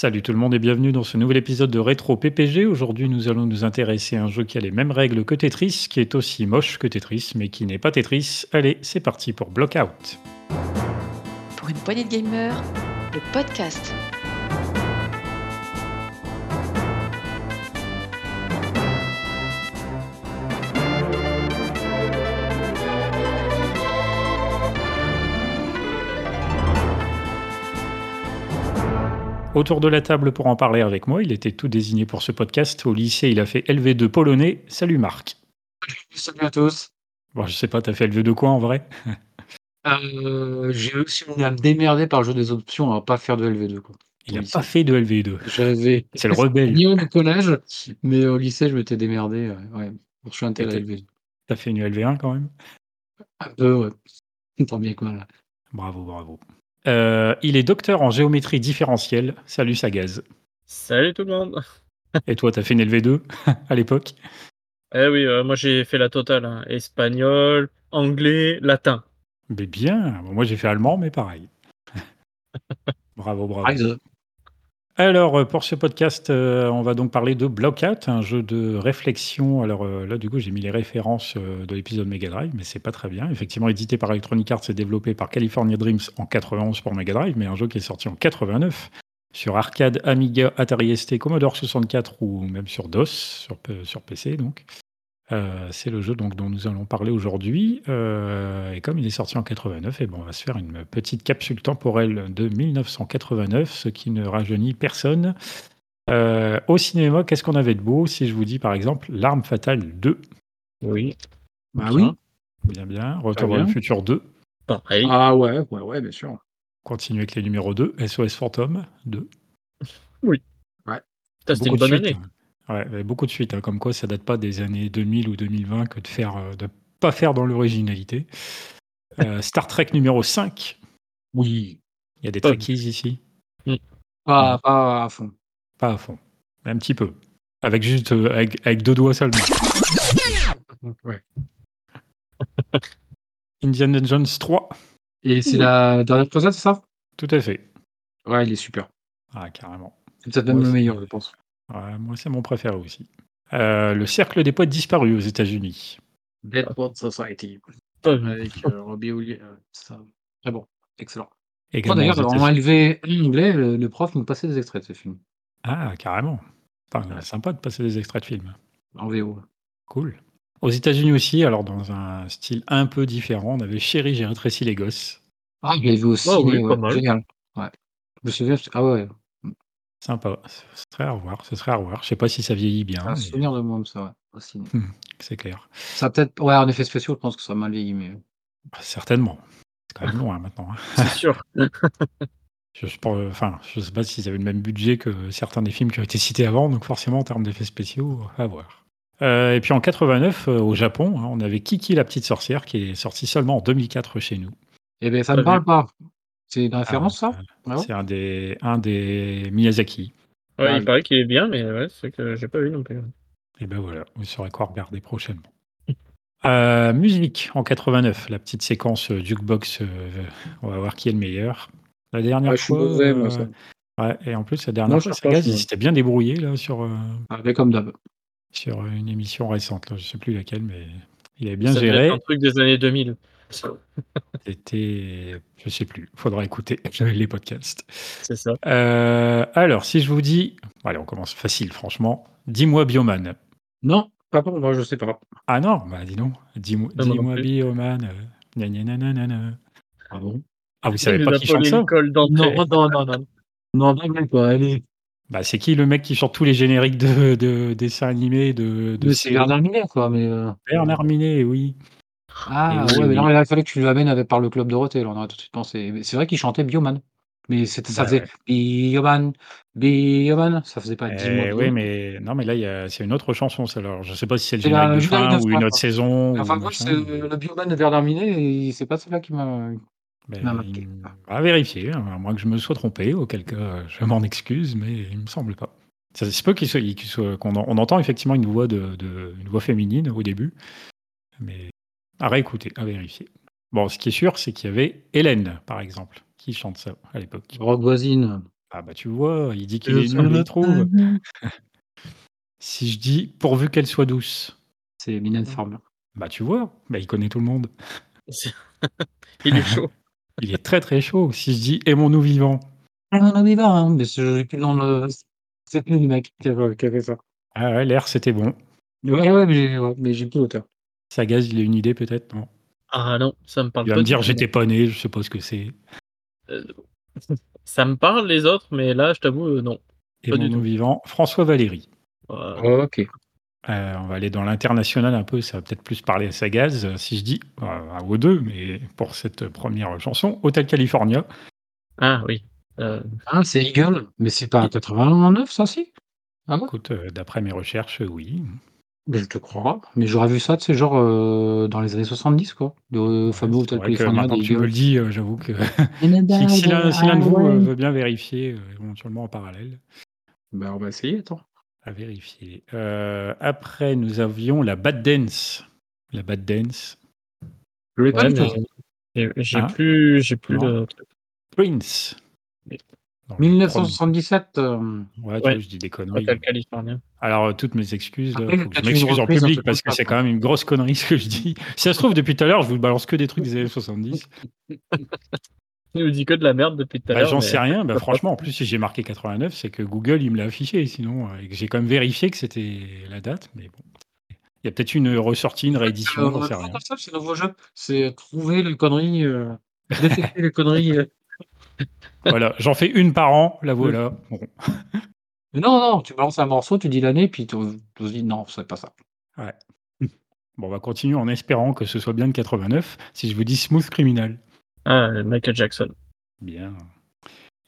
Salut tout le monde et bienvenue dans ce nouvel épisode de Rétro PPG. Aujourd'hui, nous allons nous intéresser à un jeu qui a les mêmes règles que Tetris, qui est aussi moche que Tetris, mais qui n'est pas Tetris. Allez, c'est parti pour Blockout. Pour une poignée de gamers, le podcast. Autour de la table pour en parler avec moi, il était tout désigné pour ce podcast. Au lycée, il a fait LV2 polonais. Salut Marc. Salut à tous. Bon, je sais pas, t'as fait LV2 quoi en vrai? Euh, j'ai aussi à me démerder par le jeu des options à pas faire de LV2. Quoi. Il a Oui, pas fait de LV2. J'avais C'est le rebelle. ni au collège, mais au lycée, je m'étais démerdé. Ouais, pour la Et LV2. T'as fait une LV1 quand même? Un peu, ouais. Tant bien que mal. Bravo, bravo. Euh, il est docteur en géométrie différentielle. Salut Sagaz. Salut tout le monde. Et toi, t'as fait une LV2 à l'époque? Eh oui, euh, moi j'ai fait la totale. hein. Espagnol, anglais, latin. Mais bien. Moi, j'ai fait allemand, mais pareil. bravo, bravo. Rise. Alors, euh, pour ce podcast, euh, on va donc parler de Blockout, un jeu de réflexion. Alors euh, là, du coup, j'ai mis les références de l'épisode Mega Drive, mais c'est pas très bien. Effectivement, édité par Electronic Arts et développé par California Dreams en 91 pour Mega Drive, mais un jeu qui est sorti en 89 sur arcade, Amiga, Atari ST, Commodore 64 ou même sur DOS, sur, sur PC donc. Euh, c'est le jeu donc, dont nous allons parler aujourd'hui. Euh, et comme il est sorti en 89, et bon, on va se faire une petite capsule temporelle de 1989, ce qui ne rajeunit personne. Euh, au cinéma, qu'est-ce qu'on avait de beau Si je vous dis par exemple L'arme fatale 2. Oui. Bah oui? Bien, bien. Retour vers le futur 2. Pareil. Ah ouais, ouais, ouais, bien sûr. Continue avec les numéros 2. SOS Phantom 2. Putain, C'était une bonne année. hein. Ouais, beaucoup de suites. hein, Comme quoi, ça date pas des années 2000 ou 2020 que de faire, euh, de pas faire dans l'originalité. Euh, Star Trek numéro 5. Oui. Il y a des. Trekkies ici. Pas, pas à fond. Pas à fond. Un petit peu. Avec juste euh, avec, avec deux doigts seulement. Ouais. Indiana Jones 3. Et c'est la dernière présente, c'est ça? Tout à fait. Ouais, il est super. Ah, carrément. C'est peut-être même Ouais, le meilleur, je pense. Ouais, moi, c'est mon préféré aussi. Euh, le cercle des poètes disparus aux États-Unis. Deadwood Society. Oh, Avec euh, Robbie Williams. euh. Très bon. Excellent. Crois d'ailleurs, en élevé anglais, le, le prof nous passait des extraits de ce film. Ah, carrément. Putain, Ouais. Sympa de passer des extraits de films. En VO. Cool. Aux États-Unis aussi, alors dans un style un peu différent, on avait Chérie, j'ai rétréci les gosses. Ah, je l'ai vu aussi. Ah oui, ouais, pas mal. Génial. Ouais. Je me souviens. Ah ouais. Sympa. Ce serait à revoir. Ce serait à revoir. Je sais pas si ça vieillit bien. Un mais souvenir de moi comme ça, ouais. Aussi. C'est clair. Ça a peut-être. Ouais, en effet spéciaux, je pense que ça a mal vieilli, mais. Certainement. C'est quand même loin maintenant. hein. c'est sûr. Je, je, pense- enfin, je sais pas s'ils avaient le même budget que certains des films qui ont été cités avant, donc forcément en termes d'effets spéciaux, à voir. Euh, et puis en 89, euh, au Japon, hein, on avait Kiki la petite sorcière qui est sortie seulement en 2004 chez nous. Eh bien, ça Pas me parle pas. C'est une référence, Ah, ça? Ah ouais C'est un des, un des Miyazaki. Ouais, Ah, il oui. paraît qu'il est bien, mais ouais, c'est que j'ai pas vu non plus. Et ben voilà, vous saurez quoi regarder prochainement. Euh, musique en 89, la petite séquence euh, jukebox, euh, on va voir qui est le meilleur. La dernière Ouais, je suis fois, mauvais, moi, euh, ça. ouais, et en plus la dernière Non, fois, Sagaz, il s'était bien débrouillé là sur, euh, Avec comme d'hab. sur une émission récente, là, je sais plus laquelle, mais il avait bien Ça géré. un truc des années 2000. C'était, je sais plus, faudra écouter les podcasts. C'est ça. Euh, alors, si je vous dis, allez, on commence facile, franchement. Dis-moi Bioman. Non, pas pour moi, je sais pas. Ah non, bah dis donc. Dis-moi plus. Bioman. euh. Ah bon? Ah, vous savez pas qui chante ça. Non, non, non, non. Non, non, pas. Allez. Bah, c'est qui le mec qui chante tous les génériques de, de dessins animés de, de Mais c'est Bernard Minet, quoi. Mais. euh, Bernard Minet, oui. Ah, oui, ouais, mais oui. non, il fallait que tu l'amènes avec par le Club Dorothée. Là, on aurait tout de suite pensé. Mais C'est vrai qu'il chantait Bioman. Mais c'était, ça Bah, faisait ouais. Bioman, Bioman. Ça faisait pas 10 mois. Eh oui, mais non, mais là, il y a- c'est une autre chanson. ça, Alors, je sais pas si c'est le C'est la de générique fin de ou fin, une autre quoi. saison. Enfin, machin, c'est mais- le Bioman de Bernard Minet et c'est pas celui-là qui m'a. mais m'a marqué. il- à vérifier, hein, à moins que je me sois trompé, auquel cas euh, je m'en excuse, mais il me semble pas. Ça se peut qu'il soit, qu'il soit- qu'on en- on entend effectivement une voix de, de- une voix féminine au début, mais à réécouter, à vérifier. Bon, ce qui est sûr, c'est qu'il y avait Hélène, par exemple, qui chante ça à l'époque. Rock voisine. Ah bah tu vois, il dit qu'il est nul, il le trouve. Si je dis pourvu qu'elle soit douce, C'est Mylène Farmer. bah tu vois, bah il connaît tout le monde. Il est chaud. Il est très très chaud. Si je dis aimons-nous vivants, Ah non, non, mais va, hein, mais c'est plus dans le. C'est plus le mec qui a, qui a fait ça. ah ouais, l'air c'était bon. Ouais, ouais, mais j'ai ouais, mais j'ai plus l'auteur. Sagaz, il a une idée peut-être, non? Ah non, ça me parle Il va pas me du dire j'étais pas né, je sais pas ce que c'est. Euh, Ça me parle les autres, mais là, je t'avoue, euh, non. Pas du Aimons-nous tout. vivants, François Valéry. Euh, ok. Euh, on va aller dans l'international un peu, ça va peut-être plus parler à Sagaz. Si je dis, euh, à aux deux, mais pour cette première chanson, Hotel California. Ah oui. Euh, Ah, c'est Eagle, mais c'est pas un 89, ça, si? Ah bon? Écoute, euh, d'après mes recherches, oui. Mais Je te crois. Mais j'aurais vu ça, tu sais, genre euh, dans les années 70, quoi. Le Ouais, fameux c'est Hotel vrai que California maintenant des que tu me le dis, euh, j'avoue que si, si l'un si l'un de vous euh, veut bien vérifier, euh, éventuellement en parallèle, Ben, on va essayer, attends. à vérifier. Euh, après, nous avions la Bad Dance. La Bad Dance. Je l'ai pas ouais, du tout. mais j'ai- j'ai Hein? plus, j'ai plus Non. le. Prince. Oui. Dans le 1977. euh, premier- Ouais, tu Ouais. vois, je dis des conneries. Alors, euh, toutes mes excuses, Après, faut que je m'excuse en public parce que c'est quand même une grosse connerie ce que je dis. Si ça se trouve, depuis tout à l'heure, je vous balance que des trucs des années 70. Il nous dit que de la merde depuis tout à Bah, l'heure. J'en mais- sais rien. Bah, franchement, en plus, si j'ai marqué 89, c'est que Google, il me l'a affiché. Sinon, euh, et que j'ai quand même vérifié que c'était la date. Mais bon. Il y a peut-être une ressortie, une réédition, Euh, j'en sais comment rien. c'est un nouveau jeu. C'est trouver les conneries, euh, détecter les conneries. Voilà, j'en fais une par an, la voilà. Bon. Non, non, tu balances un morceau, tu dis l'année, puis tu te dis non, c'est pas ça. Ouais. Bon, on va continuer en espérant que ce soit bien de 89. Si je vous dis Smooth Criminal. Ah, Michael Jackson. Bien.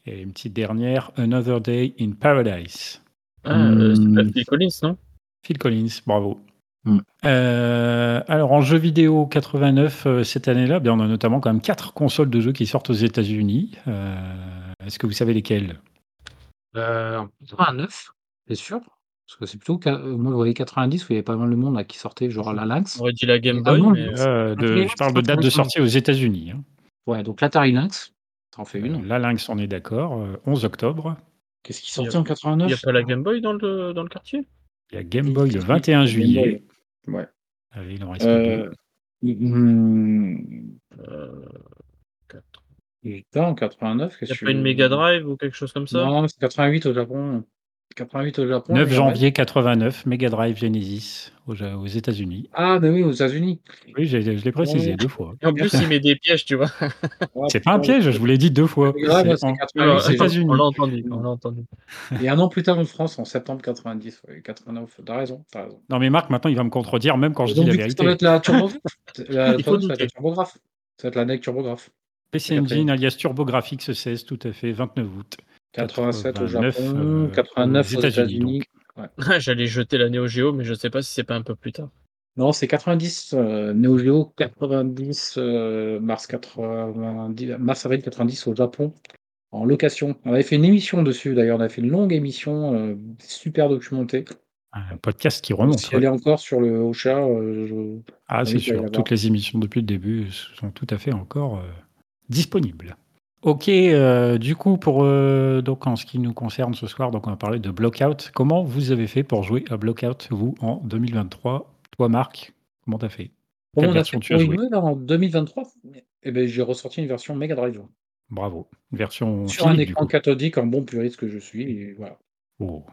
Et une petite dernière, Another Day in Paradise. Ah, euh, c'est Hmm. Phil Collins, non? Phil Collins, bravo. Mm. Euh, alors en jeu vidéo 89 euh, cette année-là, bien, on a notamment quand même quatre consoles de jeux qui sortent aux États-Unis. Euh, Est-ce que vous savez lesquelles? Euh, en 89, c'est sûr. Parce que c'est plutôt. Moi, je voyais 90 où il y avait pas mal de monde là, qui sortait, genre la Lynx. On aurait dit la Game Boy, mais. Euh, de- Atari Je parle de date de sortie aux États-Unis. hein. Ouais, donc l'Atari Lynx, t'en fais une. Euh, La Lynx, on est d'accord. euh, 11 octobre. Qu'est-ce qui sortait en Il n'y a 89 pas la Game Boy dans le, dans le quartier? Il y a Game Boy le 21 juillet. Ouais. Allez, il en reste. Euh, hum, euh, quatre. Putain, en 89, Il qu'est-ce n'y a que pas une Mega Drive ou quelque chose comme ça? Non, c'est 88 au Japon. 88 au Japon. 9 Mega janvier 89, Mega Drive Genesis aux, aux États-Unis. Ah, ben oui, aux États-Unis. Oui, j'ai- je l'ai précisé Ouais. deux fois. Et en plus, il met des pièges, tu vois. C'est pas un piège, je vous l'ai dit deux fois. Mega Drive, C'est c'est en- 88, c'est États-Unis. on l'a entendu. Et un an plus tard en France, en septembre 90. ouais, 89. T'as raison, t'as raison. Non mais Marc, maintenant il va me contredire même quand je dis la vérité. ça va être la turbographe. La Il faut troisième, ça va être la douter. turbographe. Ça va être la NEC turbographe. PC Engine alias TurboGrafx 16, tout à fait, 29 août. 87 au 89, Japon, euh, 89 aux aux États-Unis, États-Unis. J'allais jeter la Neo Geo, mais je sais pas si c'est pas un peu plus tard. Non, c'est 90 euh, Neo Geo, 90 euh, mars 90, mars avril 90 au Japon en location. On avait fait une émission dessus d'ailleurs, on a fait une longue émission euh, super documentée. Un podcast qui remonte. si elle est encore sur le Ocha, euh, je- Ah, c'est sûr. Toutes les émissions depuis le début sont tout à fait encore euh, disponibles. Ok, euh, du coup, pour euh, donc en ce qui nous concerne ce soir, donc on va parler de Blockout. Comment vous avez fait pour jouer à Blockout, vous, en 2023 Toi, Marc, comment t'as fait? Quelle on a version fait tu as joué? en 2023 Eh ben, j'ai ressorti une version Mega Drive. Bravo. Une version Sur un physique, écran cathodique en bon puriste que je suis. Et voilà. Oh,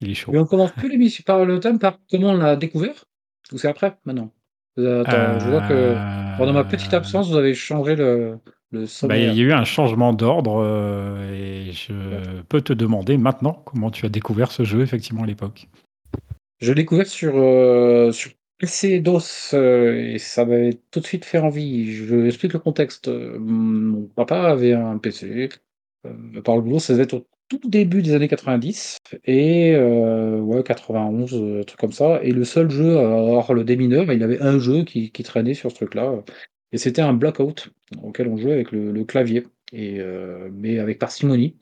il est chaud. Mais on commence plus l'émission par le thème par comment on l'a découvert? Ou c'est après maintenant? Euh, Attends, je vois que pendant ma petite absence, vous avez changé le, le Bah, il y a eu un changement d'ordre euh, et je peux te demander maintenant comment tu as découvert ce jeu effectivement à l'époque. Je l'ai découvert sur, euh, sur PC DOS euh, et ça m'avait tout de suite fait envie. Je explique le contexte. Mon papa avait un PC. Par le boulot, ça devait être au tout début des années 90 et ouais, 91, euh, truc comme ça. Et le seul jeu, alors le démineur, il avait un jeu qui, qui traînait sur ce truc-là. Et c'était un Blackout auquel on jouait avec le, le clavier, et, euh, mais avec parcimonie.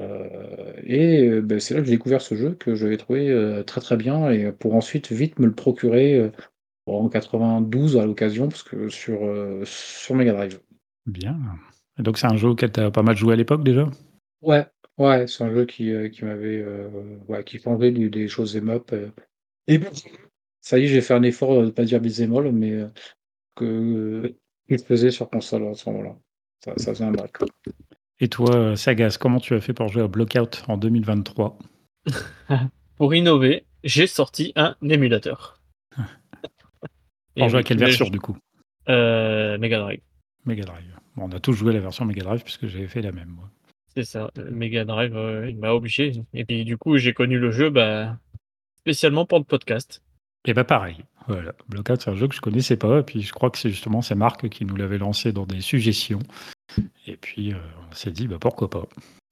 Euh, et euh, ben, c'est là que j'ai découvert ce jeu que j'avais trouvé euh, très très bien et pour ensuite vite me le procurer en 92 à l'occasion parce que sur, sur Mega Drive. Bien. Et donc c'est un jeu auquel tu as pas mal joué à l'époque déjà? Ouais, Ouais, c'est un jeu qui, qui m'avait, ouais, qui du des choses émope, heu et bon, ça y est, j'ai fait un effort, de pas dire beat'em mais que que je faisais sur console à ce moment-là. Ça ça faisait un bail. Et toi, heu, Sagas, comment tu as fait pour jouer à Blockout en 2023? Pour innover, j'ai sorti un émulateur. Et Pour jouer à quelle version je du coup? Heu, Mega Drive. Mega Drive. Bon, on a tous joué à la version Mega Drive puisque j'avais fait la même moi. C'est ça, heu, Mega Drive, il m'a obligé et puis du coup, j'ai connu le jeu, bah, spécialement pour le podcast. Et bah, pareil, voilà. Blockout, c'est un jeu que je connaissais pas et puis je crois que c'est justement c'est Marc qui nous l'avait lancé dans des suggestions et puis, heu, on s'est dit: «Bah, pourquoi pas?»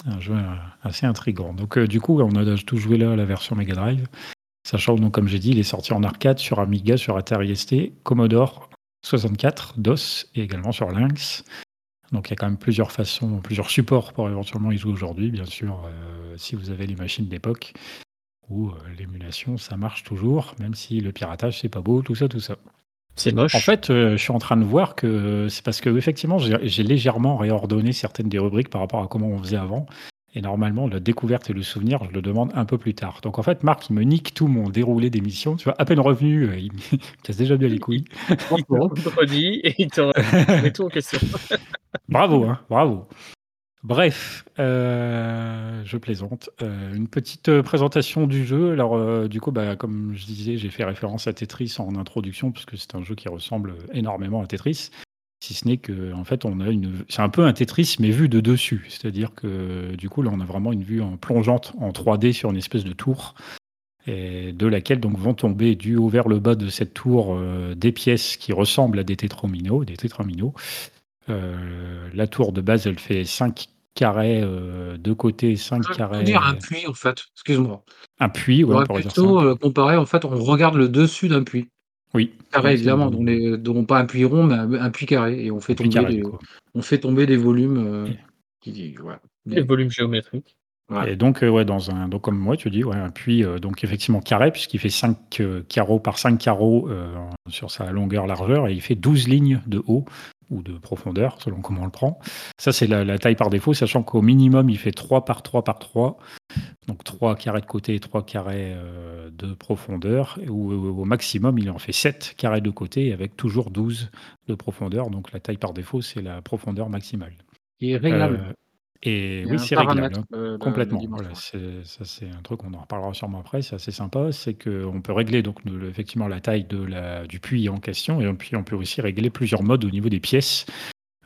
un jeu, heu, assez intrigant. Donc heu, du coup, on a tous joué là à la version Mega Drive, sachant que comme j'ai dit, il est sorti en arcade sur Amiga, sur Atari ST, Commodore 64, DOS et également sur Lynx. Donc il y a quand même plusieurs façons, plusieurs supports pour éventuellement y jouer aujourd'hui, bien sûr, si vous avez les machines d'époque ou heu, l'émulation, ça marche toujours, même si le piratage, c'est pas beau, tout ça, tout ça. C'est moche. En fait, heu, je suis en train de voir que c'est parce qu'effectivement, j'ai j'ai légèrement réordonné certaines des rubriques par rapport à comment on faisait avant et normalement, la découverte et le souvenir, je le demande un peu plus tard. Donc en fait, Marc, il me nique tout mon déroulé d'émission, tu vois? À peine revenu, heu, il me casse déjà bien les couilles. Il te redit et il te remet tout en question. Bravo, hein, bravo. Bref, heu, je plaisante. Heu, une petite, heu, présentation du jeu. Alors, du coup, bah, comme je disais, j'ai fait référence à Tetris en introduction puisque c'est un jeu qui ressemble, énormément à Tetris. Si ce n'est qu'en fait, on a une c'est un peu un Tetris, mais vu de dessus. C'est-à-dire que, du coup, là, on a vraiment une vue en plongeante en 3D sur une espèce de tour de laquelle donc vont tomber du haut vers le bas de cette tour, des pièces qui ressemblent à des tétrominos des tétraminos. La tour de base, elle fait 5 carrés, heu, de côté, 5 On peut carrés dire un puits en fait, excuse-moi. un puits, On ouais, on pourrait dire ça. plutôt, heu, comparé en fait, on regarde le dessus d'un puits. Oui, Carré évidemment, dont les dont pas un puits rond, mais un un puits carré et on fait tomber carré, on fait tomber des volumes, qui Les des volumes géométriques. et donc, heu, ouais, dans un donc comme moi, tu dis, ouais, un puits, donc effectivement carré puisqu'il fait 5, heu, carreaux par 5 carreaux, sur sa longueur, largeur et il fait 12 lignes de haut ou de profondeur selon comment on le prend. Ça, c'est la la taille par défaut, sachant qu'au minimum, il fait 3 par 3 par 3, donc 3 carrés de côté et 3 carrés, heu, de profondeur ou au maximum, il en fait 7 carrés de côté avec toujours 12 de profondeur, donc la taille par défaut, c'est la profondeur maximale. Réglable. Et Il y a oui, un c'est réglable, paramètre, hein, de complètement. dimension, Voilà, c'est ça, c'est un truc, on en reparlera sûrement après, c'est assez sympa. C'est qu'on peut régler donc le effectivement la taille de la du puits en question et puis on peut aussi régler plusieurs modes au niveau des pièces.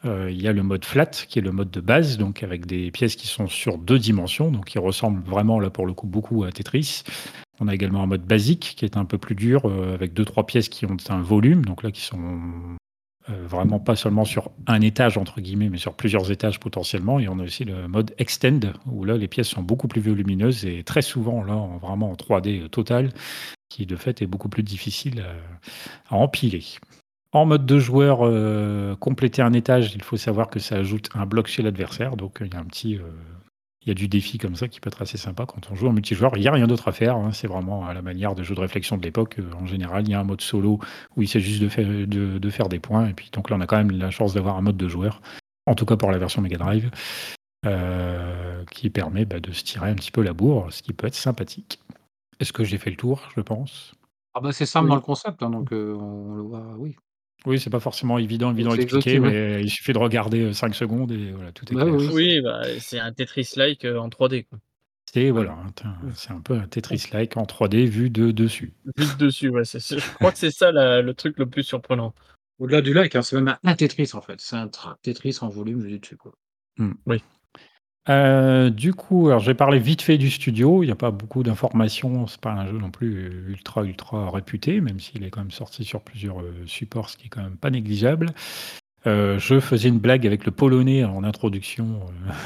Heu, il y a le mode flat qui est le mode de base, donc avec des pièces qui sont sur 2 dimensions, donc qui ressemblent vraiment là pour le coup beaucoup à Tetris. On a également un mode basique qui est un peu plus dur, heu, avec 2-3 pièces qui ont un volume, donc là qui sont, heu, vraiment pas seulement sur «un étage» entre guillemets, mais sur plusieurs étages potentiellement et on a aussi le mode extend où là les pièces sont beaucoup plus volumineuses et très souvent là en vraiment en 3D, heu, total, qui de fait est beaucoup plus difficile à à empiler. En mode de joueur, compléter un étage, il faut savoir que ça ajoute un bloc chez l'adversaire, donc il y a un petit, il y a du défi comme ça qui peut être assez sympa quand on joue en multijoueur. Il y a rien d'autre à faire, hein, c'est vraiment à la manière des jeux de réflexion de l'époque, heu, en général, il y a un mode solo où il s'agit juste de faire de de faire des points et puis donc là, on a quand même la chance d'avoir un mode de joueur, en tout cas pour la version Mega Drive, heu, qui permet, bah, de se tirer un petit peu la bourre, ce qui peut être sympathique. Est-ce que j'ai fait le tour, je pense? Ah bah, c'est simple dans le concept, hein, donc heu, on le voit, oui. Oui, c'est pas forcément évident évident à expliquer, mais il suffit de regarder, heu, 5 secondes et voilà, tout est Bah, oui, clair. oui. Oui, bah, c'est un Tetris-like, heu, en 3D, quoi. C'est voilà, c'est un peu un Tetris-like en 3D vu de dessus. Vu de dessus, ouais, je crois que c'est ça la le truc le plus surprenant. Au-delà du like, hein, c'est même un Tetris en fait, c'est un Tetris en volume vu dessus, quoi. Mmh. Oui. Heu, du coup, alors je vais parler vite fait du studio. Il y a pas beaucoup d'informations, c'est pas un jeu non plus ultra, ultra réputé, même s'il est quand même sorti sur plusieurs, heu, supports, ce qui est quand même pas négligeable. Heu, je faisais une blague avec le polonais en introduction,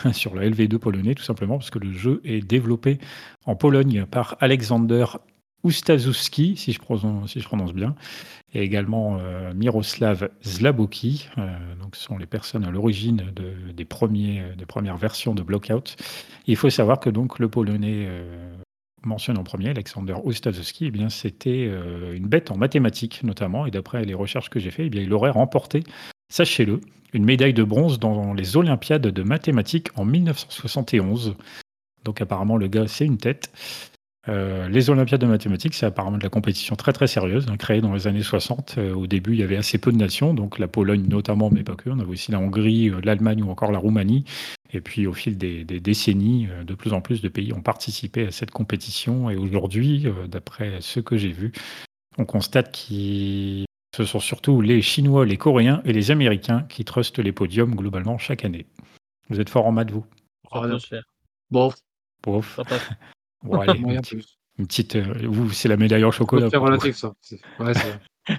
sur le LV2 polonais, tout simplement parce que le jeu est développé en Pologne par Aleksander Ustaszewski, si je si je prononce bien et également, heu, Miroslav Zlaboki, heu, donc ce sont les personnes à l'origine de des premières versions de Blockout. Il faut savoir que donc le polonais, heu, mentionné en premier, Aleksander Ustaszewski, eh bien c'était, une bête en mathématiques notamment et d'après les recherches que j'ai fait, eh bien il aurait remporté, sachez-le, une médaille de bronze dans les olympiades de mathématiques en 1971. Donc apparemment, le gars, c'est une tête. Euh, les Olympiades de mathématiques, c'est apparemment de la compétition très très sérieuse, hein, créée dans les années 60. Euh, au début, il y avait assez peu de nations, donc la Pologne notamment, mais pas que. On avait aussi la Hongrie, euh, l'Allemagne ou encore la Roumanie. Et puis au fil des, des décennies, de plus en plus de pays ont participé à cette compétition. Et aujourd'hui, d'après ce que j'ai vu, on constate que ce sont surtout les Chinois, les Coréens et les Américains qui trustent les podiums globalement chaque année. Vous êtes fort en maths, vous? Ça peut non. se faire. Bon, Bof. Bon, allez, une, petite- une petite. euh, c'est la médaille en chocolat. C'est relatif, ça. C'est ouais, c'est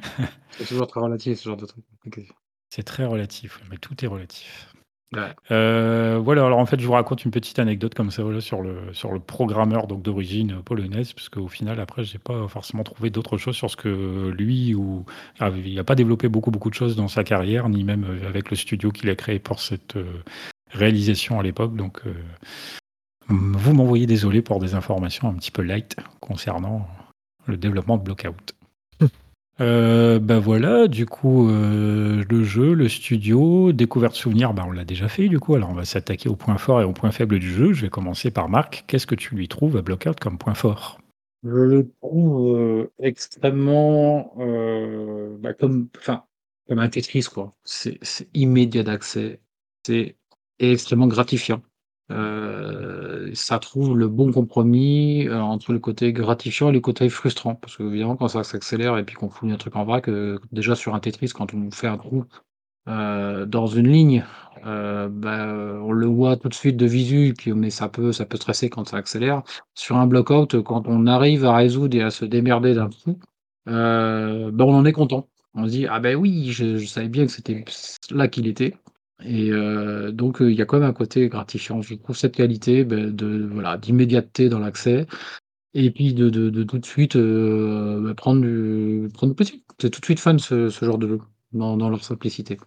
c'est toujours très relatif, ce genre de truc. C'est très relatif, mais tout est relatif. Ouais. Euh, voilà, alors en fait, je vous raconte une petite anecdote comme ça voilà, sur, le, sur le programmeur donc d'origine polonaise, parce qu'au final, après, j'ai pas forcément trouvé d'autres choses sur ce que lui ou. ah, il n'a pas développé beaucoup, beaucoup de choses dans sa carrière, ni même euh, avec le studio qu'il a créé pour cette euh, réalisation à l'époque. Donc, euh, vous m'envoyez désolé pour des informations un petit peu light concernant le développement de Blockout. Euh, bah voilà, du coup, euh, le jeu, le studio, découverte souvenir, bah on l'a déjà fait du coup. Alors on va s'attaquer au point fort et au point faible du jeu. Je vais commencer par Marc. Qu'est-ce que tu lui trouves à Blockout comme point fort? Je le trouve euh, extrêmement bah, comme, enfin, comme un Tetris, quoi. C'est c'est immédiat d'accès. C'est extrêmement gratifiant. Euh, ça trouve le bon compromis euh, entre le côté gratifiant et le côté frustrant. Parce que, évidemment, quand ça s'accélère et puis qu'on fout un truc en vrac, euh, déjà sur un Tetris, quand on fait un trou dans une ligne, bah, on le voit tout de suite de visu, mais ça peut, ça peut stresser quand ça accélère. Sur un block-out, quand on arrive à résoudre et à se démerder d'un euh, ben on en est content. On se dit, ah ben oui, je, je savais bien que c'était là qu'il était. Et euh, donc, euh, il y a quand même un côté gratifiant. Je trouve cette qualité ben, de voilà d'immédiateté dans l'accès. Et puis de, de, de tout de suite euh, ben, prendre du prendre du plaisir. C'est tout de suite fun ce, ce genre de jeu dans, dans leur simplicité.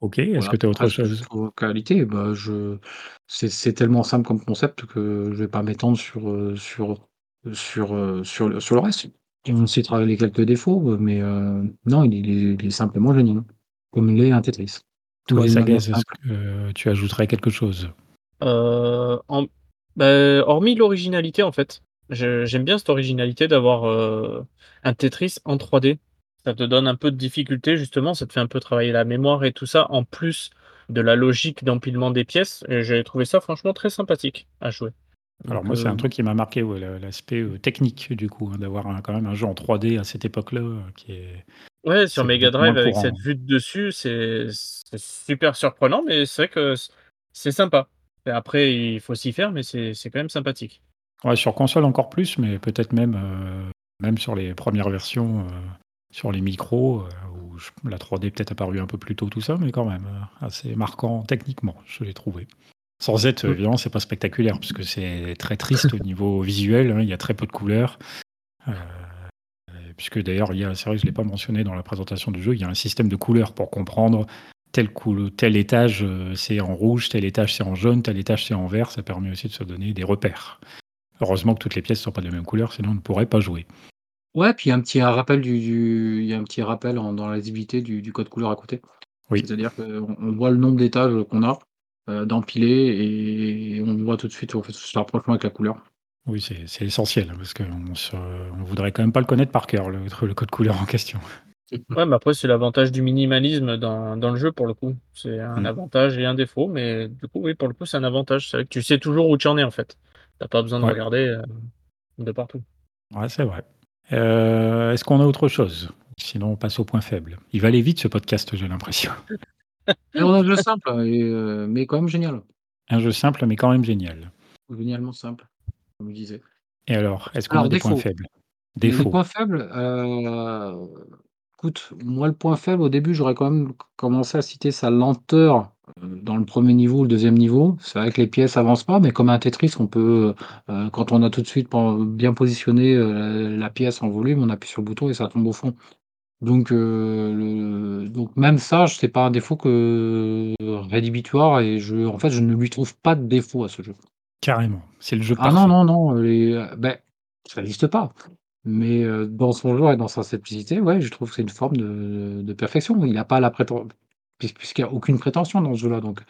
Ok, est-ce Voilà. que tu as autre Après, ce que je chose? trouve qualité, bah, je c'est c'est tellement simple comme concept que je vais pas m'étendre sur, heu, sur, sur, heu, sur le sur le reste. On sait travailler quelques défauts, mais heu, non, il est il est il est simplement génial, comme l'est un Tetris. Toi, Sagaz, est-ce que euh, tu ajouterais quelque chose? Euh, en- bah, hormis l'originalité, en fait, je- j'aime bien cette originalité d'avoir euh, un Tetris en 3D. Ça te donne un peu de difficulté, justement, ça te fait un peu travailler la mémoire et tout ça, en plus de la logique d'empilement des pièces. Et j'ai trouvé ça franchement très sympathique à jouer. Alors Donc, moi, c'est euh, un truc qui m'a marqué, ouais, l'aspect euh, technique du coup, hein, d'avoir un- quand même un jeu en 3D à cette époque-là, euh, qui est... Ouais, sur Mega Drive avec courant. cette vue de dessus, c'est super surprenant, mais c'est vrai que c'est sympa. Et après, il faut s'y faire, mais c'est quand même sympathique. Ouais, sur console encore plus, mais peut-être même, euh, même sur les premières versions, euh, sur les micros, euh, où je- la 3D est peut-être apparue un peu plus tôt, tout ça, mais quand même assez marquant techniquement, je l'ai trouvé. Sans être, Mm. évidemment, c'est pas spectaculaire, puisque c'est très triste au niveau visuel, hein, il y a très peu de couleurs. Euh, puisque d'ailleurs, il y a- c'est vrai que je ne l'ai pas mentionné dans la présentation du jeu, il y a un système de couleurs pour comprendre tel, étage euh, c'est en rouge, tel étage c'est en jaune, tel étage c'est en vert, ça permet aussi de se donner des repères. Heureusement que toutes les pièces ne sont pas de la même couleur, sinon on ne pourrait pas jouer. Ouais, puis il y a un petit rappel du du il y a un petit rappel en dans la lisibilité du du code couleur à côté. Oui. C'est-à-dire qu'on on voit le nombre d'étages qu'on a, heu, d'empilés et on voit tout de suite, en fait, ce rapprochement avec la couleur. Oui, c'est essentiel, hein, parce qu'on on voudrait quand même pas le connaître par cœur, le, le code couleur en question. Ouais, mais après, c'est l'avantage du minimalisme dans, dans le jeu pour le coup. C'est un Mm. avantage et un défaut, mais du coup, oui, pour le coup, c'est un avantage. C'est vrai que tu sais toujours où tu en es en fait. T'as pas besoin de Ouais. regarder euh, de partout. Ouais, c'est vrai. Euh, Est-ce qu'on a autre chose? Sinon, on passe au point faible. Il va aller vite ce podcast, j'ai l'impression. On a un jeu simple et heu, mais quand même génial. Un jeu simple, mais quand même génial. Génialement simple, comme je disais. Et alors, est-ce qu'on a des points défaut. faibles? Les Défaut. points faibles, écoute, moi, le point faible, au début, j'aurais quand même commencé à citer sa lenteur, heu, dans le premier niveau ou le deuxième niveau. C'est vrai que les pièces avancent pas, mais comme un Tetris, on peut, heu, quand on a tout de suite bien positionné, heu, la pièce en volume, on appuie sur le bouton et ça tombe au fond. Donc le donc même ça, c'est pas un défaut que rédhibitoire et je en fait, je ne lui trouve pas de défaut à ce jeu. Carrément. C'est le jeu Ah parfait. non, non, non, les, heu, beh, ça n'existe pas. Mais heu, dans son genre et dans sa simplicité, ouais, je trouve que c'est une forme de de perfection. Il a pas la préten puis puisqu'il y a aucune prétention dans ce jeu-là, donc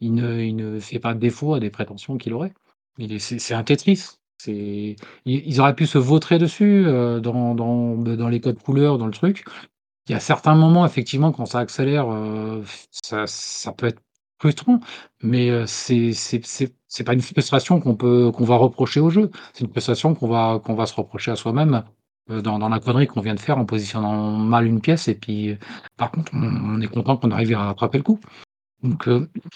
il ne il ne fait pas défaut à des prétentions qu'il aurait. Il est c'est c'est un Tetris. C'est ils ils auraient pu se vautrer dessus, dans dans, dans les codes couleurs, dans le truc. Il y a certains moments, effectivement, quand ça accélère, ça ça peut être frustrant, mais heu, c'est c'est pas une frustration qu'on peut qu'on va reprocher au jeu. C'est une frustration qu'on va qu'on va se reprocher à soi-même, heu, dans dans la connerie qu'on vient de faire en positionnant mal une pièce et puis, heu, par contre, on est content qu'on arrive à rattraper le coup. Donc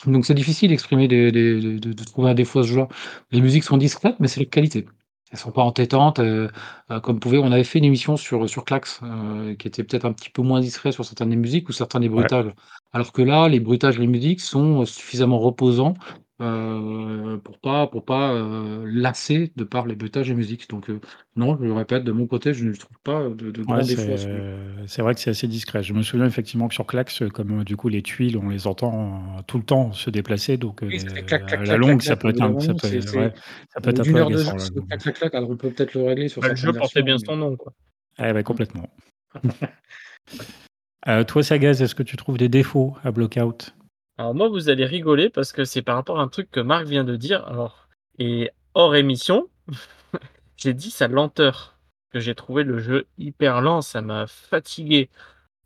donc c'est difficile d'exprimer de de trouver un défaut à ce jeu-là. Les musiques sont discrètes, mais c'est de qualité. Elles sont pas entêtantes, heu heu, comme pouvait on avait fait une émission sur, sur Klax, heu, qui était peut-être un petit peu moins discret sur certaines des musiques ou certains des Ouais. bruitages. Alors que là, les bruitages, les musiques sont, suffisamment reposants, heu, pour pas pour pas, heu, lasser de par les bruitages et musiques. Donc heu, non, je le répète, de mon côté, je ne trouve pas de de Ouais, grands défauts à ce jeu. c'est c'est vrai que c'est assez discret. Je me souviens effectivement que sur Klax, comme, heu, du coup, les tuiles, on les entend tout le temps se déplacer, donc heu, Oui, ça les fait clac, clac, à la clac, clac, longue, ça clac. peut Au bout être d'un un ça moment, peut c'est ouais, c'est ça peut au être bout un d'1 peu heure, 2 agaçant heures, là, ça fait donc clac, clac, clac. Alors on peut peut-être le régler sur Bah, le certaines jeu portait versions, bien mais son nom, quoi. Eh beh, Mmh. complètement. Heu, toi, Sagaz, est-ce que tu trouves des défauts à Blackout? Alors moi, vous allez rigoler parce que c'est par rapport à un truc que Marc vient de dire, alors et hors émission, j'ai dit sa lenteur, que j'ai trouvé le jeu hyper lent, ça m'a fatigué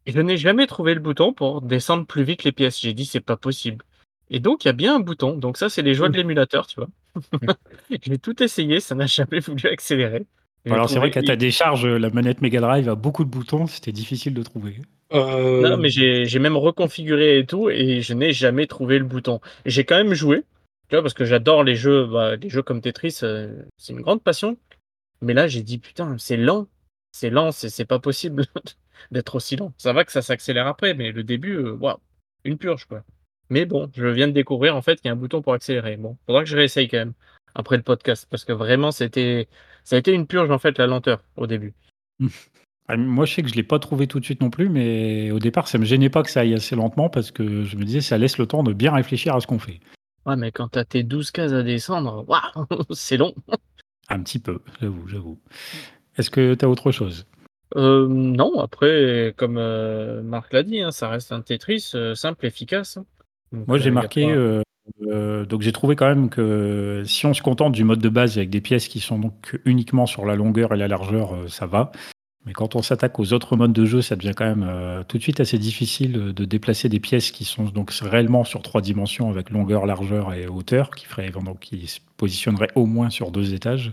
et je n'ai jamais trouvé le bouton pour descendre plus vite les pièces. J'ai dit: «C'est pas possible» et donc il y a bien un bouton, donc ça, c'est les joies de l'émulateur, tu vois? J'ai tout essayé, ça n'a jamais voulu accélérer. Alors c'est vrai qu'à ta décharge, la manette Mega Drive a beaucoup de boutons, c'était difficile de trouver. Non, mais Hem j'ai même reconfiguré et tout et je n'ai jamais trouvé le bouton. J'ai quand même joué, tu vois? Parce que j'adore les jeux, bah, les jeux comme Tetris, heu, c'est une grande passion. Mais là, j'ai dit: «Putain, c'est lent, c'est lent, c'est pas possible d'être aussi lent». Ça va que ça s'accélère après, mais le début, heu, waouh, une purge, quoi. Mais bon, je viens de découvrir en fait qu'il y a un bouton pour accélérer. Bon, faudra que je réessaye quand même, après le podcast, parce que vraiment c'était ça a été une purge en fait la lenteur, au début. Ah, moi, je sais que je l'ai pas trouvé tout de suite non plus, mais au départ, ça me gênait pas que ça aille assez lentement parce que je me disais: «Ça laisse le temps de bien réfléchir à ce qu'on fait». Ouais, mais quand tu as tes 12 cases à descendre, waouh, c'est long. Un petit peu, j'avoue, j'avoue. Est-ce que tu as autre chose? Heu, non, après, comme, heu, Marc l'a dit, hein, ça reste un Tetris, heu, simple, efficace, hein. Donc Moi, j'ai marqué, donc j'ai trouvé quand même que si on se contente du mode de base avec des pièces qui sont donc uniquement sur la longueur et la largeur, ça va. Mais quand on s'attaque aux autres modes de jeu, ça devient quand même, heu, tout de suite assez difficile, de déplacer des pièces qui sont donc réellement sur 3 dimensions avec longueur, largeur et hauteur, qui ferait donc qui se positionneraient au moins sur 2 étages.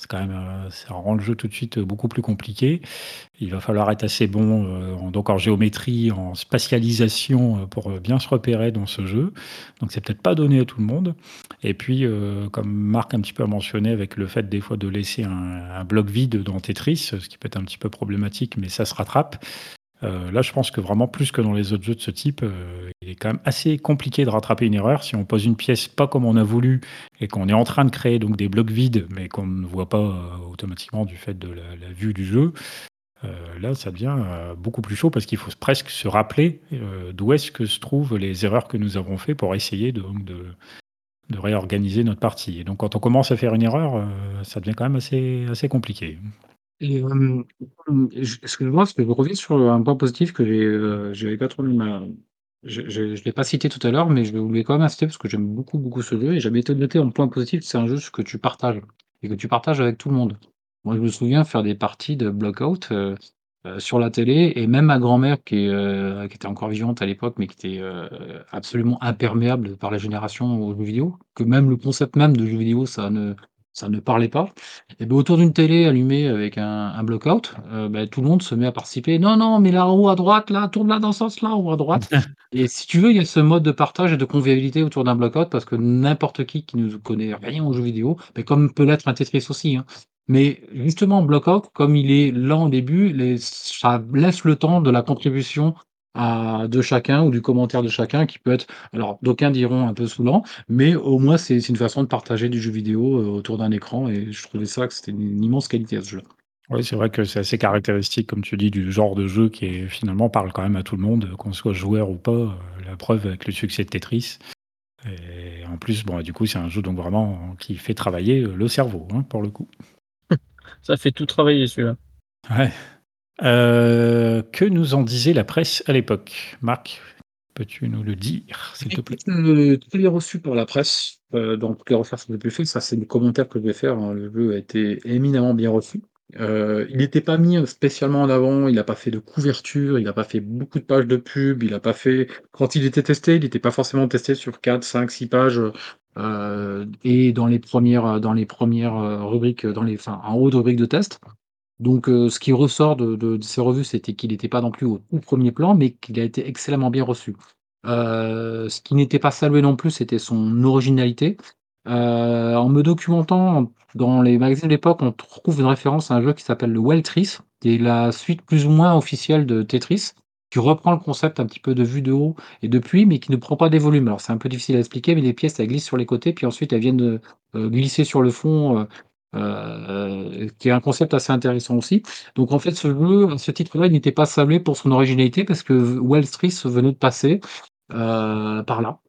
C'est quand même, ça rend le jeu tout de suite, beaucoup plus compliqué. Il va falloir être assez bon, heu, en donc en géométrie, en spatialisation, heu, pour, bien se repérer dans ce jeu. Donc c'est peut-être pas donné à tout le monde et puis, comme Marc un petit peu a mentionné avec le fait des fois de laisser un bloc vide dans Tetris, ce qui peut être un petit peu problématique, mais ça se rattrape. Heu, là, je pense que vraiment plus que dans les autres jeux de ce type, heu, il est quand même assez compliqué de rattraper une erreur. Si on pose une pièce pas comme on a voulu et qu'on est en train de créer donc des blocs vides, mais qu'on ne voit pas, heu, automatiquement du fait de la vue du jeu, là, ça devient, beaucoup plus chaud parce qu'il faut presque se rappeler, d'où est-ce que se trouvent les erreurs que nous avons fait pour essayer de réorganiser notre partie et donc quand on commence à faire une erreur, ça devient quand même assez compliqué. Et hem, j excuse-moi que je reviens sur, un point positif que j'ai, heu, j'avais pas trop ma je je je l'ai pas cité tout à l'heure, mais je voulais quand même insister parce que j'aime beaucoup, beaucoup ce jeu et j'avais été noté en point positif, c'est un jeu que tu partages et que tu partages avec tout le monde. Moi, je me souviens faire des parties de Blackout, heu heu, sur la télé et même ma grand-mère qui était encore vivante à l'époque, mais qui était, absolument imperméable par la génération aux jeux vidéo, que même le concept même de jeux vidéo, ça ne ça ne parlait pas. Et ben, autour d'une télé allumée avec un un Blackout, heu, bah, tout le monde se met à participer: «Non, non, mais là, en haut à droite, là, tourne-la dans ce sens-là, en haut à droite» et si tu veux, il y a ce mode de partage et de convivialité autour d'un Blackout parce que n'importe qui, qui ne connaît rien aux jeux vidéo, mais comme peut l'être un Tetris aussi, hein. Mais justement, Blackout, comme il est lent au début, les ça laisse le temps de la contribution à de chacun ou du commentaire de chacun qui peut être alors d'aucuns diront un peu saoulant, mais au moins c'est une façon de partager du jeu vidéo, heu, autour d'un écran et je trouvais ça que c'était une immense qualité à ce jeu. Oui, c'est vrai que c'est assez caractéristique, comme tu dis, du genre de jeu qui est finalement parle quand même à tout le monde, qu'on soit joueur ou pas, heu, la preuve avec le succès de Tetris et en plus, bon, du coup, c'est un jeu donc vraiment qui fait travailler, le cerveau, hein, pour le coup. Ça fait tout travailler celui-là. Ouais. Heu, que nous en disait la presse à l'époque? Marc? Peux-tu nous le dire, s'il te plaît? Euh, Très reçu par la presse, euh, dans toutes les recherches que j'ai faire, ça c'est des commentaires que je vais faire, hein. le jeu a été éminemment bien reçu. Euh, il n'était pas mis spécialement en avant, il n'a pas fait de couverture, il n'a pas fait beaucoup de pages de pub, il n'a pas fait... Quand il était testé, il n'était pas forcément testé sur 4, 5, 6 pages, euh, et dans les premières, dans les premières euh, rubriques, dans les, enfin, en haut de rubrique de test. Donc, euh, ce qui ressort de, de- de ces revues, c'était qu'il n'était pas non plus au premier plan, mais qu'il a été excellemment bien reçu. Euh, ce qui n'était pas salué non plus, c'était son originalité. Euh, en me documentant dans les magazines de l'époque, on trouve une référence à un jeu qui s'appelle le Weltris, qui est la suite plus ou moins officielle de Tetris, qui reprend le concept un petit peu de vue de haut et depuis, mais qui ne prend pas des volumes. Alors c'est un peu difficile à expliquer, mais les pièces elles glissent sur les côtés, puis ensuite elles viennent de, glisser sur le fond, euh, qui est un concept assez intéressant aussi. Donc en fait, ce jeu, ce titre-là, il n'était pas salué pour son originalité parce que Weltris venait de passer euh, par là.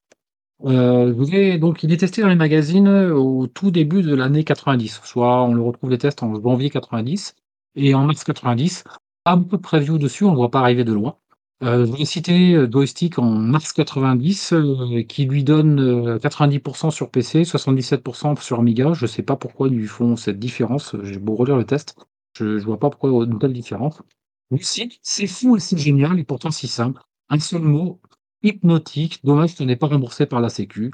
Euh, donc il est testé dans les magazines au tout début de l'année 90, soit on le retrouve les tests en janvier 90 et en mars 90. Pas beaucoup de previews dessus, on ne voit pas arriver de loin. Euh, je vais citer euh, en mars 90 euh, qui lui donne euh, 90% sur PC, 77% sur Amiga. Je ne sais pas pourquoi ils lui font cette différence. J'ai beau relire le test, je ne vois pas pourquoi il une telle différence. Lucie, c'est fou et c'est génial et pourtant si simple. Un seul mot, hypnotique. Dommage ce n'est pas remboursé par la Sécu.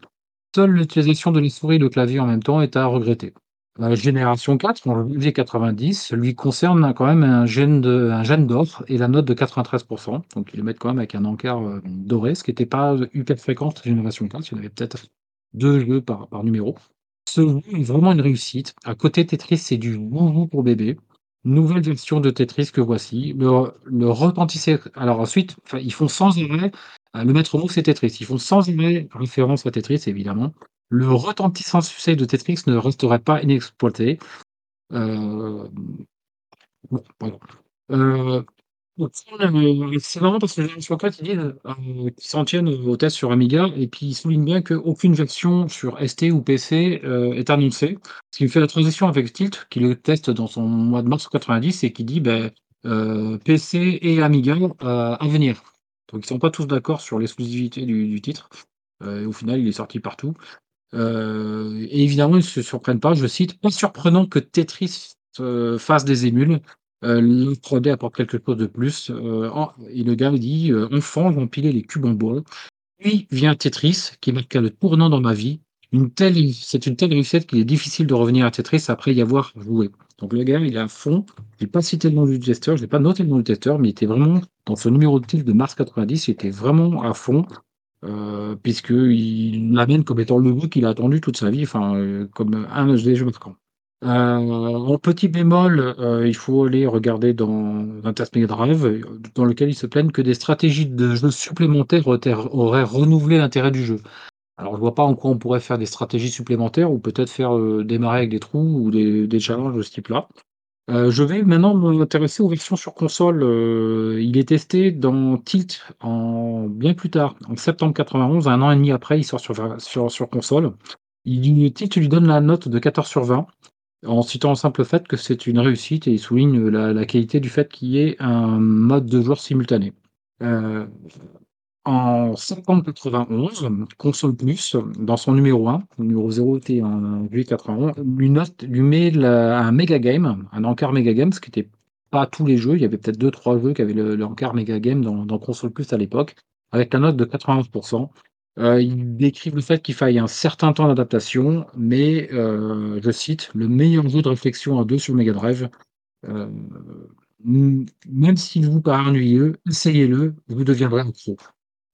Seule l'utilisation de les souris et le clavier en même temps est à regretter. La génération 4, en janvier 90, lui concerne quand même un gène de, un d'or et la note de 93%. Donc ils le mettent quand même avec un encart euh, doré, ce qui n'était pas hyper fréquent cette génération 4. Il y en avait peut-être deux jeux par, par numéro. Ce jeu est vraiment une réussite. À côté Tetris, c'est du bonbon pour bébé. Nouvelle version de Tetris que voici. Le, le. Alors ensuite, ils font sans arrêt. euh, Le maître mot, c'est Tetris. Ils font sans arrêt référence à Tetris, évidemment. Le retentissant succès de Tetris ne resterait pas inexploité. Euh. Euh, euh, c'est marrant parce que les gens 4, ils disent euh, qu'ils s'en tiennent aux tests sur Amiga et puis soulignent bien qu'aucune version sur ST ou PC euh, est annoncée. Ce qui me fait la transition avec Tilt, qui le teste dans son mois de mars 90 et qui dit ben, PC et Amiga à venir. Donc ils sont pas tous d'accord sur l'exclusivité du, titre. Au final, il est sorti partout. Euh, et évidemment, ils ne se surprennent pas. Je cite Pas surprenant que Tetris euh, fasse des émules. Euh, le 3D apporte quelque chose de plus. Euh, en- et le gars dit euh, Enfant, j'empilais les cubes en bois. Puis vient Tetris, qui marqua le tournant dans ma vie. C'est une telle réussite qu'il est difficile de revenir à Tetris après y avoir joué. Donc le gars, il est à fond. Je n'ai pas cité le nom du testeur, je n'ai pas noté le nom du testeur, mais il était vraiment, dans ce numéro de titre de mars 90, il était vraiment à fond euh, puisqu'il l'amène comme étant le jeu qu'il a attendu toute sa vie, enfin, euh, comme un des jeux marquants. Euh, en petit bémol, euh, il faut aller regarder dans Mega Drive, dans lequel ils se plaignent que des stratégies de jeu supplémentaires auraient renouvelé l'intérêt du jeu. Alors, je vois pas en quoi on pourrait faire des stratégies supplémentaires ou peut-être faire euh, démarrer avec des trous ou des, des challenges de ce type-là. Euh, je vais maintenant m'intéresser aux versions sur console. Euh, il est testé dans Tilt en bien plus tard, en septembre 91, un an et demi après, il sort sur, sur, console. Il, Tilt lui donne la note de 14 sur 20, en citant le simple fait que c'est une réussite et il souligne la, la qualité du fait qu'il y ait un mode de joueur simultané. Euh, en septembre 91, Console Plus, dans son numéro 1, le numéro 0 était en juillet 91, lui, note, lui met un méga game, un encart méga game, ce qui n'était pas tous les jeux. Il y avait peut-être 2-3 jeux qui avaient le- l'encart méga game dans, Console Plus à l'époque, avec la note de 91%. Euh, ils décrivent le fait qu'il faille un certain temps d'adaptation, mais, euh, je cite, le meilleur jeu de réflexion à deux sur Mega Drive. Euh, même s'il vous paraît ennuyeux, essayez-le, vous deviendrez accro.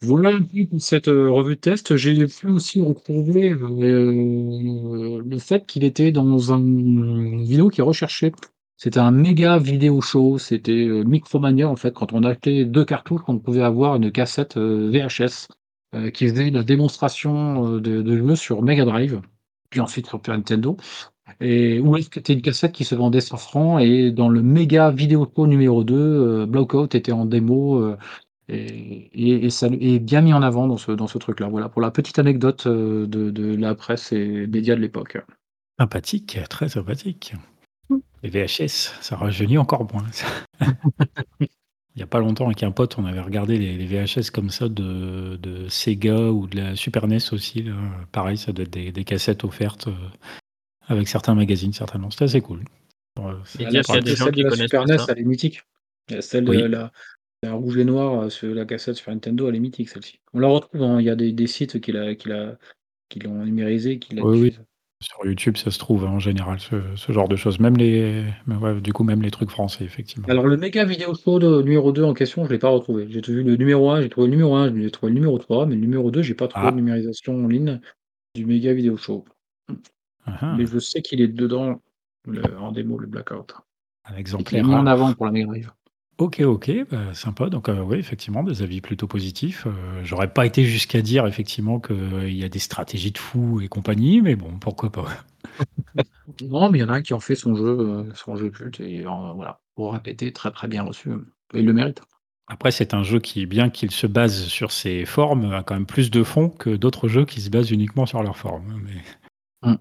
Voilà un peu pour cette euh, revue de test. J'ai pu aussi retrouver euh, le fait qu'il était dans un, une vidéo qui est recherchée. C'était un méga vidéo show. C'était euh, Micromania, en fait, quand on achetait deux cartouches, on pouvait avoir une cassette VHS qui faisait la démonstration de, de jeux sur Mega Drive, puis ensuite sur Nintendo. Et où est-ce c'était une cassette qui se vendait 100 francs? Et dans le méga vidéo show numéro 2, euh, Blockout était en démo. Et, et, et ça est bien mis en avant dans ce, dans ce truc-là. Voilà pour la petite anecdote euh, de, de la presse et médias de l'époque. Sympathique, très sympathique. Les VHS, ça rajeunit encore moins. Il n'y a pas longtemps, avec un pote, on avait regardé les, les VHS comme ça de, de, Sega ou de la Super NES aussi. Là. Pareil, ça doit être des, des cassettes offertes euh, avec certains magazines, certainement. C'était assez cool. Il y a, des gens qui la connaissent Super NES, ça. elle est mythique. Il y a celle Oui. de la, la rouge et noir sur la cassette sur Nintendo, elle est mythique celle-ci. On la retrouve, hein, il y a des, des sites qui l'ont qui qui numérisé, qui la Oui, oui. Sur YouTube, ça se trouve hein, en général, ce, ce genre de choses. Même les, mais ouais, du coup, même les trucs français, effectivement. Alors le méga vidéo show de numéro 2 en question, je l'ai pas retrouvé. J'ai vu le numéro 1, j'ai trouvé le numéro 1, j'ai trouvé le numéro 3, mais le numéro 2, j'ai pas trouvé Ah. de numérisation en ligne du méga vidéo show. Ah, Mais je sais qu'il est dedans le, en démo, le Blackout. un qu'il est exemplaire mis en avant pour la Mega Drive. Ok, ok, bah, sympa. Donc, euh, oui, effectivement, des avis plutôt positifs. Euh, J'aurais pas été jusqu'à dire, effectivement, qu'il y a des stratégies de fou et compagnie, mais bon, pourquoi pas. Non, mais il y en a un qui en fait son jeu, euh, son jeu culte, et euh, voilà, pour répéter, très très bien reçu. Et il le mérite. Après, c'est un jeu qui, bien qu'il se base sur ses formes, a quand même plus de fond que d'autres jeux qui se basent uniquement sur leurs formes. Mais... Mm.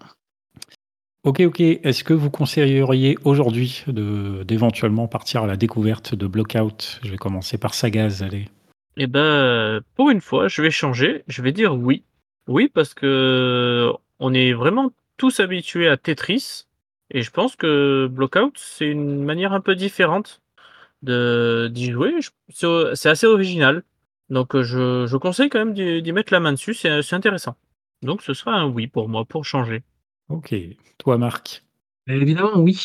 Ok, ok. Est-ce que vous conseilleriez aujourd'hui d'éventuellement partir à la découverte de Blockout Je vais commencer par Sagaz, allez. Eh ben, pour une fois, je vais changer. Je vais dire oui. Oui, parce que on est vraiment tous habitués à Tetris. Et je pense que Blockout, c'est une manière un peu différente de d'y jouer. C'est assez original. Donc, je, je conseille quand même d'y mettre la main dessus. C'est intéressant. Donc, ce sera un oui pour moi, pour changer. Ok. Toi, Marc? Évidemment, oui.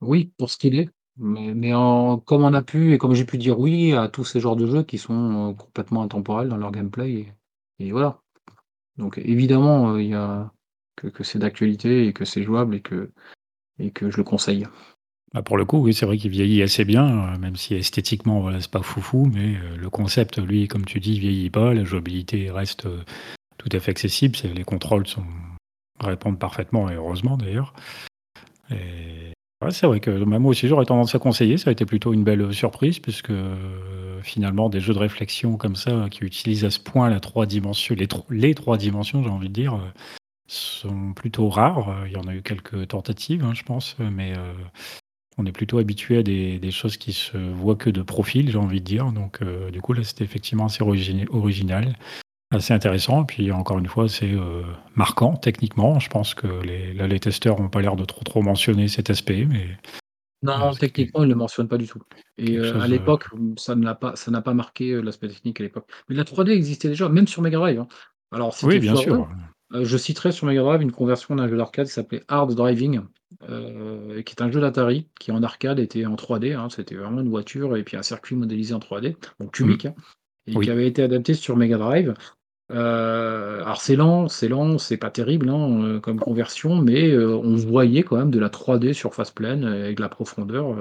Oui, pour ce qu'il est. Mais, mais en- comme on a pu, et comme j'ai pu dire oui à tous ces genres de jeux qui sont euh, complètement intemporels dans leur gameplay. Et, et voilà. Donc évidemment, euh, il y a que, que c'est d'actualité et que c'est jouable et que, et que je le conseille. Bah, Pour le coup, oui, c'est vrai qu'il vieillit assez bien, euh, même si esthétiquement, voilà, c'est pas foufou, mais le concept, lui, comme tu dis, vieillit pas. La jouabilité reste tout à fait accessible. Les contrôles sont, répondent parfaitement, et heureusement d'ailleurs. C'est vrai que moi aussi, j'aurais tendance à conseiller. Ça a été plutôt une belle surprise, puisque euh, finalement, des jeux de réflexion comme ça, qui utilisent à ce point la trois dimensions, les, tro- les trois dimensions, j'ai envie de dire, euh, sont plutôt rares. Euh, Il y en a eu quelques tentatives, hein, je pense, mais euh, on est plutôt habitué à des, choses qui se voient que de profil, j'ai envie de dire. Donc, euh, du coup, là, c'était effectivement assez origi- original, assez intéressant. Et puis, encore une fois, c'est euh, marquant techniquement. Je pense que les, là, les testeurs n'ont pas l'air de trop, trop mentionner cet aspect, mais Non, techniquement, il ne le mentionne pas du tout. Et euh, à euh, l'époque, ça ne l'a pas, ça n'a pas marqué l'aspect technique à l'époque. Mais la 3D existait déjà, même sur Mega Drive. hein. Alors, oui, bien foireux, sûr. euh, je citerai sur Mega Drive une conversion d'un jeu d'arcade qui s'appelait Hard Driving, euh, qui est un jeu d'Atari qui en arcade était en 3D. hein. C'était vraiment une voiture et puis un circuit modélisé en 3D, donc cubique, hein, et Oui. qui avait été adapté sur Mega Drive. Euh, alors c'est lent, c'est lent, c'est pas terrible hein, euh, comme conversion, mais euh, on voyait quand même de la 3D surface pleine avec de la profondeur,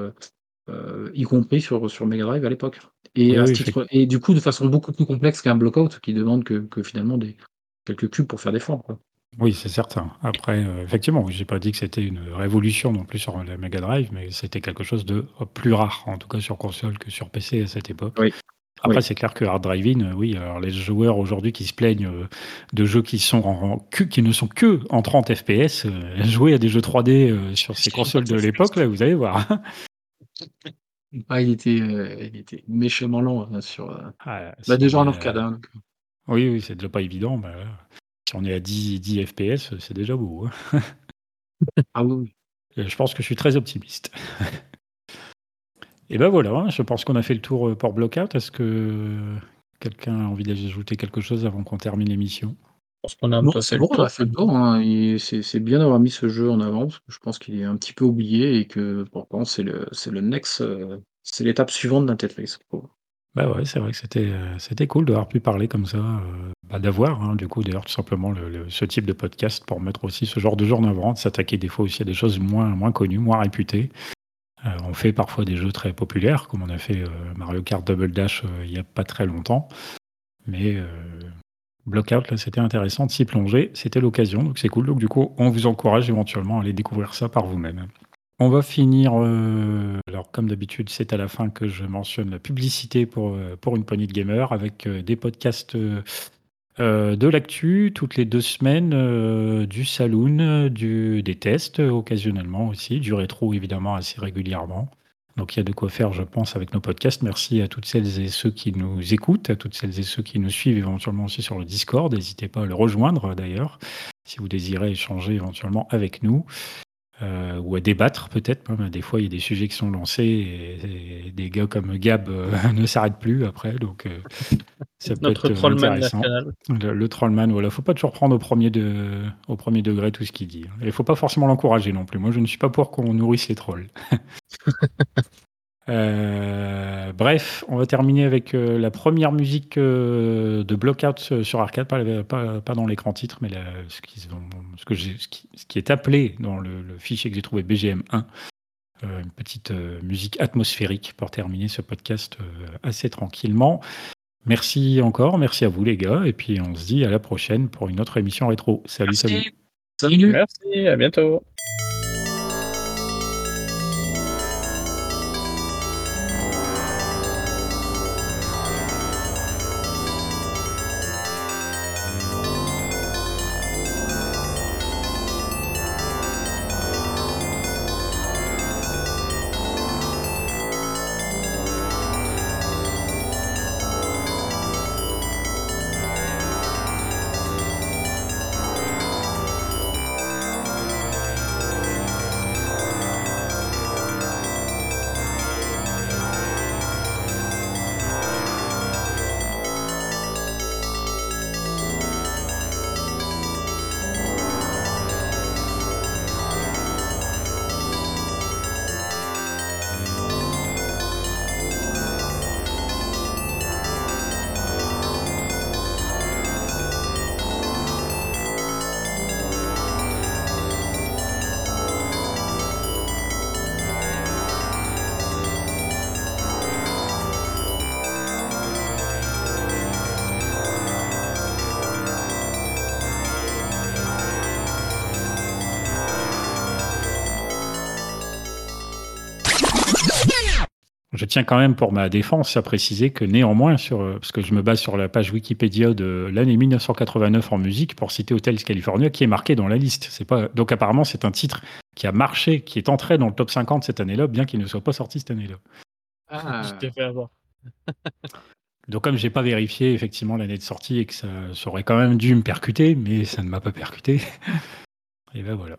y compris sur, sur Mega Drive à l'époque. Et, Oui, à oui, ce titre, et du coup de façon beaucoup plus complexe qu'un blockout qui demande que, que finalement des quelques cubes pour faire des formes. quoi. Oui, c'est certain. Après, effectivement, j'ai pas dit que c'était une révolution non plus sur la Mega Drive, mais c'était quelque chose de plus rare, en tout cas sur console que sur PC à cette époque. Oui. Après, Oui. c'est clair que Hard Driving, euh, oui, alors les joueurs aujourd'hui qui se plaignent euh, de jeux qui sont en, en- que- qui ne sont que en 30 FPS, euh, jouer à des jeux 3D euh, sur ces consoles de l'époque, là, vous allez voir. Ah, il était, euh, il était méchamment lent hein, sur. euh, Ah, Bah, déjà en arcade. euh, hein. Oui, oui, c'est déjà pas évident. mais, euh, si on est à 10, 10 FPS, c'est déjà beau. hein. Ah oui, Je pense que je suis très optimiste. Et ben voilà, je pense qu'on a fait le tour euh, pour Blockout. Est-ce que quelqu'un a envie d'ajouter quelque chose avant qu'on termine l'émission? Je pense qu'on a un Non, peu c'est fait bon, le on a tour. fait le tour. hein, C'est bien d'avoir mis ce jeu en avant, parce que je pense qu'il est un petit peu oublié et que pourtant c'est le, c'est le next, euh, c'est l'étape suivante d'un Tetris. Bah ouais, c'est vrai que c'était euh, c'était cool d'avoir pu parler comme ça, euh, bah, d'avoir hein, du coup d'ailleurs tout simplement le- le- ce type de podcast pour mettre aussi ce genre de jeu en avant, de s'attaquer des fois aussi à des choses moins moins connues, moins réputées. Euh, on fait parfois des jeux très populaires, comme on a fait euh, Mario Kart Double Dash euh, il y a pas très longtemps, mais Blockout là c'était intéressant de s'y plonger, c'était l'occasion, donc c'est cool. Donc du coup on vous encourage éventuellement à aller découvrir ça par vous-même. On va finir, alors comme d'habitude, c'est à la fin que je mentionne la publicité pour, pour une poignée de gamers avec des podcasts euh, de l'actu toutes les deux semaines, euh, du saloon, euh, des tests occasionnellement aussi, du rétro évidemment assez régulièrement. Donc il y a de quoi faire, je pense, avec nos podcasts. Merci à toutes celles et ceux qui nous écoutent, à toutes celles et ceux qui nous suivent éventuellement aussi sur le Discord. N'hésitez pas à le rejoindre d'ailleurs, si vous désirez échanger éventuellement avec nous. Euh, ou à débattre peut-être. Des fois, il y a des sujets qui sont lancés et, des gars comme Gab euh, ne s'arrêtent plus après. Donc, euh, ça peut Notre être trollman intéressant. Le, le, trollman, voilà. faut pas toujours prendre au premier, de, au premier degré tout ce qu'il dit. Il faut pas forcément l'encourager non plus. Moi, je ne suis pas pour qu'on nourrisse les trolls. Euh, bref, on va terminer avec euh, la première musique euh, de Blockout sur arcade, pas, pas, dans l'écran titre, mais ce, qui, ce, que ce, qui, ce, qui, est appelé dans le, fichier que j'ai trouvé BGM1, une petite musique atmosphérique pour terminer ce podcast assez tranquillement. Merci encore, merci à vous les gars, et puis on se dit à la prochaine pour une autre émission rétro. Salut, salut. Salut. Merci, à bientôt. Tiens quand même pour ma défense à préciser que néanmoins, sur, euh, parce que je me base sur la page Wikipédia de l'année 1989 en musique pour citer Hotels California, qui est marqué dans la liste. C'est pas donc apparemment c'est un titre qui a marché, qui est entré dans le top 50 cette année-là, bien qu'il ne soit pas sorti cette année-là. Ah, je t'ai fait avoir. donc comme j'ai pas vérifié effectivement l'année de sortie et que ça, ça aurait quand même dû me percuter, mais ça ne m'a pas percuté. et ben voilà.